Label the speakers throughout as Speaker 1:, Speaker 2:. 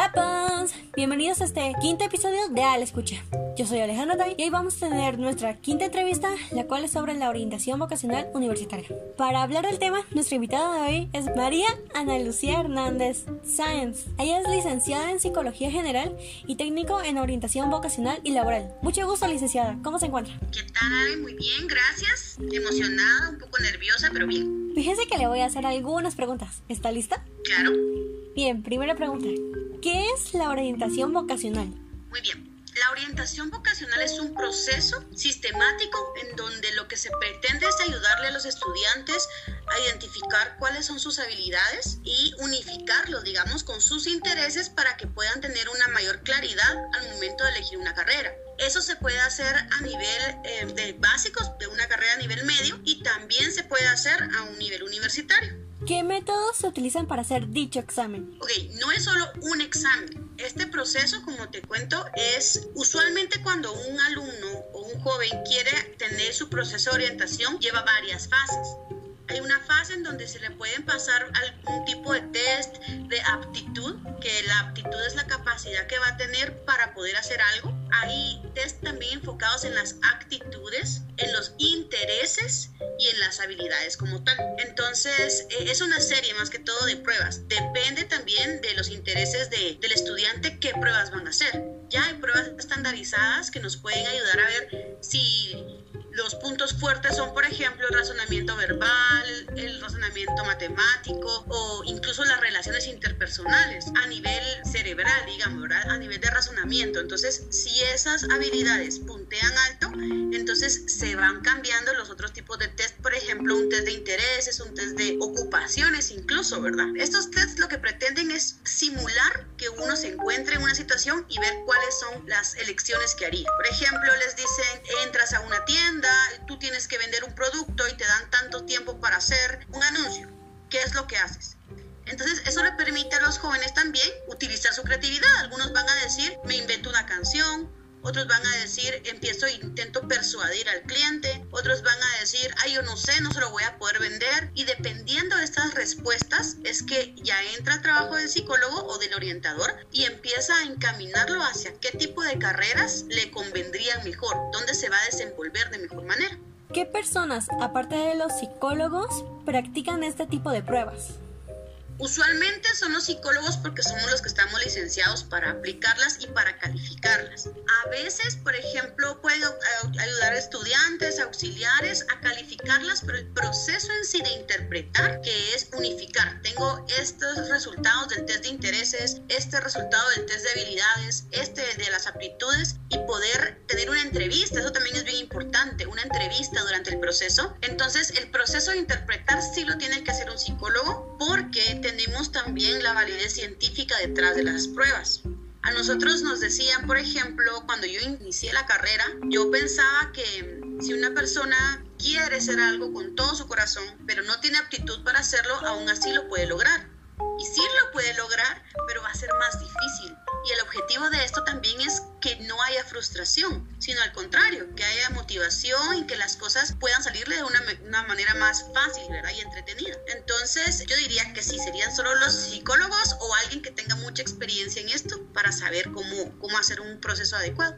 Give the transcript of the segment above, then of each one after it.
Speaker 1: Hola, Pans. Bienvenidos a este quinto episodio de Al Escucha. Yo soy Alejandra Day y hoy vamos a tener nuestra quinta entrevista, la cual es sobre la orientación vocacional universitaria. Para hablar del tema, nuestra invitada de hoy es María Ana Lucía Hernández Sáenz. Ella es licenciada en Psicología General y técnico en orientación vocacional y laboral. Mucho gusto, licenciada. ¿Cómo se encuentra?
Speaker 2: ¿Qué tal? Muy bien, gracias. Emocionada, un poco nerviosa, pero bien.
Speaker 1: Fíjese que le voy a hacer algunas preguntas. ¿Está lista?
Speaker 2: Claro.
Speaker 1: Bien, primera pregunta. ¿Qué es la orientación vocacional?
Speaker 2: Muy bien. La orientación vocacional es un proceso sistemático en donde lo que se pretende es ayudarle a los estudiantes a identificar cuáles son sus habilidades y unificarlos, digamos, con sus intereses para que puedan tener una mayor claridad al momento de elegir una carrera. Eso se puede hacer a nivel eh, de básicos, de una carrera a nivel medio, y también se puede hacer a un nivel universitario.
Speaker 1: ¿Qué métodos se utilizan para hacer dicho examen?
Speaker 2: Ok, no es solo un examen. Este proceso, como te cuento, es usualmente cuando un alumno o un joven quiere tener su proceso de orientación, lleva varias fases. Hay una fase en donde se le pueden pasar algún tipo de test de aptitud, que la aptitud es la capacidad que va a tener para poder hacer algo. Hay test también enfocados en las actitudes, en los intereses y en las habilidades como tal. Entonces, eh, es una serie más que todo de pruebas. Depende también los intereses de, del estudiante qué pruebas van a hacer. Ya hay pruebas estandarizadas que nos pueden ayudar a ver si los puntos fuertes son, por ejemplo, el razonamiento verbal, el razonamiento matemático o incluso las relaciones interpersonales a nivel cerebral, digamos, ¿verdad? a nivel de razonamiento. Entonces, si esas habilidades puntean alto, entonces se van cambiando los otros tipos de test, por ejemplo, un test de intereses, un test de ocupaciones incluso, ¿verdad? Estos tests lo que pretenden es simular que uno se encuentre en una situación y ver cuáles son las elecciones que haría. Por ejemplo, les dicen, entras a una tienda, tú tienes que vender un producto y te dan tanto tiempo para hacer un anuncio. ¿Qué es lo que haces? Entonces, eso le permite a los jóvenes también utilizar su creatividad. Algunos van a decir, me invento una canción, otros van a decir, empiezo e intento persuadir al cliente, otros van a decir, ay, yo no sé, no se lo voy a poder vender. Y dependiendo de estas respuestas, es que ya entra el trabajo del psicólogo o del orientador y empieza a encaminarlo hacia qué tipo de carreras le convendrían mejor, dónde se va a desenvolver de mejor manera.
Speaker 1: ¿Qué personas, aparte de los psicólogos, practican este tipo de pruebas?
Speaker 2: Usualmente son los psicólogos porque somos los que estamos licenciados para aplicarlas y para calificarlas. A veces, por ejemplo, pueden ayudar a estudiantes, auxiliares a calificarlas, pero el proceso en sí de interpretar, que es unificar. Tengo estos resultados del test de intereses, este resultado del test de habilidades, este de las aptitudes y poder tener entrevista. Eso también es bien importante, una entrevista durante el proceso. Entonces, el proceso de interpretar sí lo tiene que hacer un psicólogo porque tenemos también la validez científica detrás de las pruebas. A nosotros nos decían, por ejemplo, cuando yo inicié la carrera, yo pensaba que si una persona quiere hacer algo con todo su corazón, pero no tiene aptitud para hacerlo, aún así lo puede lograr. Y sí lo puede lograr, pero va a ser más difícil. Y el objetivo de esto también es que frustración, sino al contrario, que haya motivación y que las cosas puedan salirle de una, una, manera más fácil ¿verdad? y entretenida. Entonces yo diría que sí, serían solo los psicólogos o alguien que tenga mucha experiencia en esto para saber cómo, cómo hacer un proceso adecuado.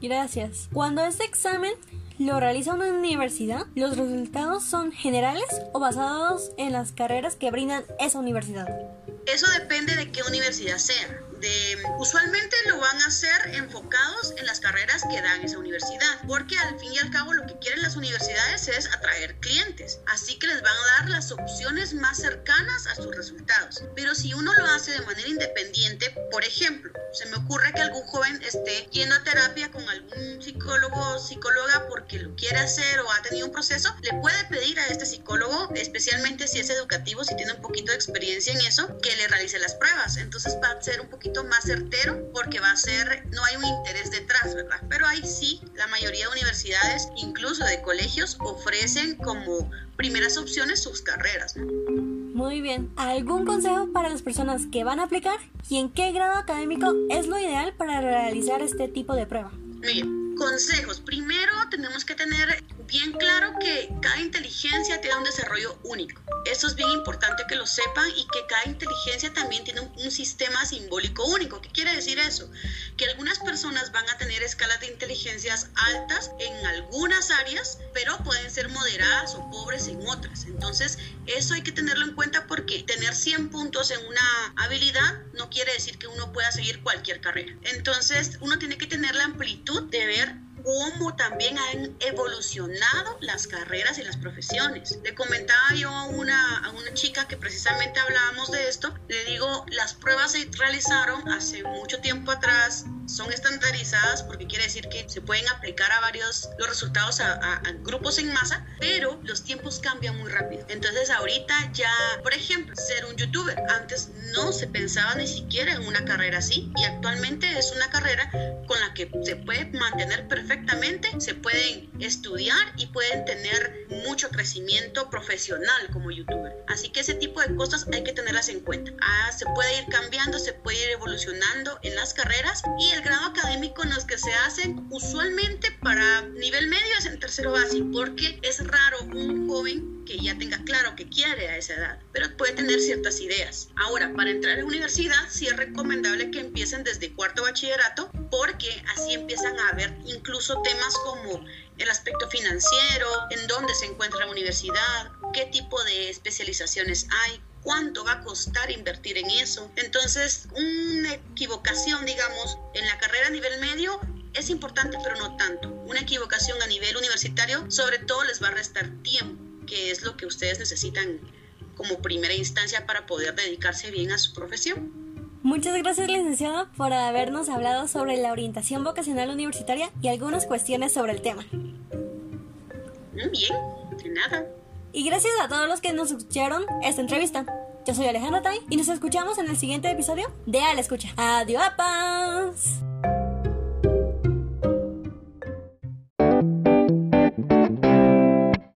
Speaker 1: Gracias. Cuando este examen lo realiza una universidad, ¿los resultados son generales o basados en las carreras que brindan esa universidad?
Speaker 2: Eso depende de qué universidad sea. Usualmente lo van a hacer enfocados en las carreras que dan esa universidad, porque al fin y al cabo lo que quieren las universidades es atraer clientes, así que les van a dar las opciones más cercanas a sus resultados. Pero si uno lo hace de manera independiente, por ejemplo, se me ocurre que algún joven esté yendo a terapia con algún psicólogo o psicóloga porque lo quiere hacer o ha tenido un proceso, le puede pedir a este psicólogo, especialmente si es educativo, si tiene un poquito de experiencia en eso, que le realice las pruebas. Entonces va a ser un poquito más certero porque va a ser, no hay un interés detrás, ¿verdad? Pero ahí sí, la mayoría de universidades, incluso de colegios, ofrecen como primeras opciones sus carreras.
Speaker 1: Muy bien. ¿Algún consejo para las personas que van a aplicar? ¿Y en qué grado académico es lo ideal para realizar este tipo de prueba?
Speaker 2: Muy bien. Consejos. Primero tenemos que tener bien claro que cada inteligencia tiene un desarrollo único. Eso es bien importante que lo sepan y que cada inteligencia también tiene un, sistema simbólico único. ¿Qué quiere decir eso? Que algunas personas van a tener escalas de inteligencias altas en algunas áreas, pero pueden ser moderadas o pobres en otras. Entonces, eso hay que tenerlo en cuenta porque tener 100 puntos en una habilidad no quiere decir que uno pueda seguir cualquier carrera. Entonces, uno tiene que tener la amplitud de ver cómo también han evolucionado las carreras y las profesiones. Le comentaba yo a una, a una chica que precisamente hablábamos de esto, le digo, las pruebas se realizaron hace mucho tiempo atrás, son estandarizadas porque quiere decir que se pueden aplicar a varios los resultados a, a, grupos en masa, pero los tiempos cambian muy rápido. Entonces ahorita ya, por ejemplo, ser un youtuber, antes no se pensaba ni siquiera en una carrera así y actualmente es una carrera con la que se puede mantener perfectamente, se pueden estudiar y pueden tener mucho crecimiento profesional como youtuber. Así que ese tipo de cosas hay que tenerlas en cuenta. Ah, se puede ir cambiando, se puede ir evolucionando en las carreras y el grado académico en los que se hacen usualmente para nivel medio es en tercero básico, porque es raro un joven que ya tenga claro que quiere a esa edad, pero puede tener ciertas ideas. Ahora, para entrar en universidad, sí es recomendable que empiecen desde cuarto bachillerato, porque así empiezan a ver incluso temas como el aspecto financiero, en dónde se encuentra la universidad, qué tipo de especializaciones hay, cuánto va a costar invertir en eso. Entonces, una equivocación, digamos, en la carrera a nivel medio es importante, pero no tanto. Una equivocación a nivel universitario, sobre todo, les va a restar tiempo, que es lo que ustedes necesitan como primera instancia para poder dedicarse bien a su profesión.
Speaker 1: Muchas gracias, licenciado, por habernos hablado sobre la orientación vocacional universitaria y algunas cuestiones sobre el tema.
Speaker 2: Bien, de nada.
Speaker 1: Y gracias a todos los que nos escucharon esta entrevista. Yo soy Alejandra Tai y nos escuchamos en el siguiente episodio de A la Escucha. ¡Adiós!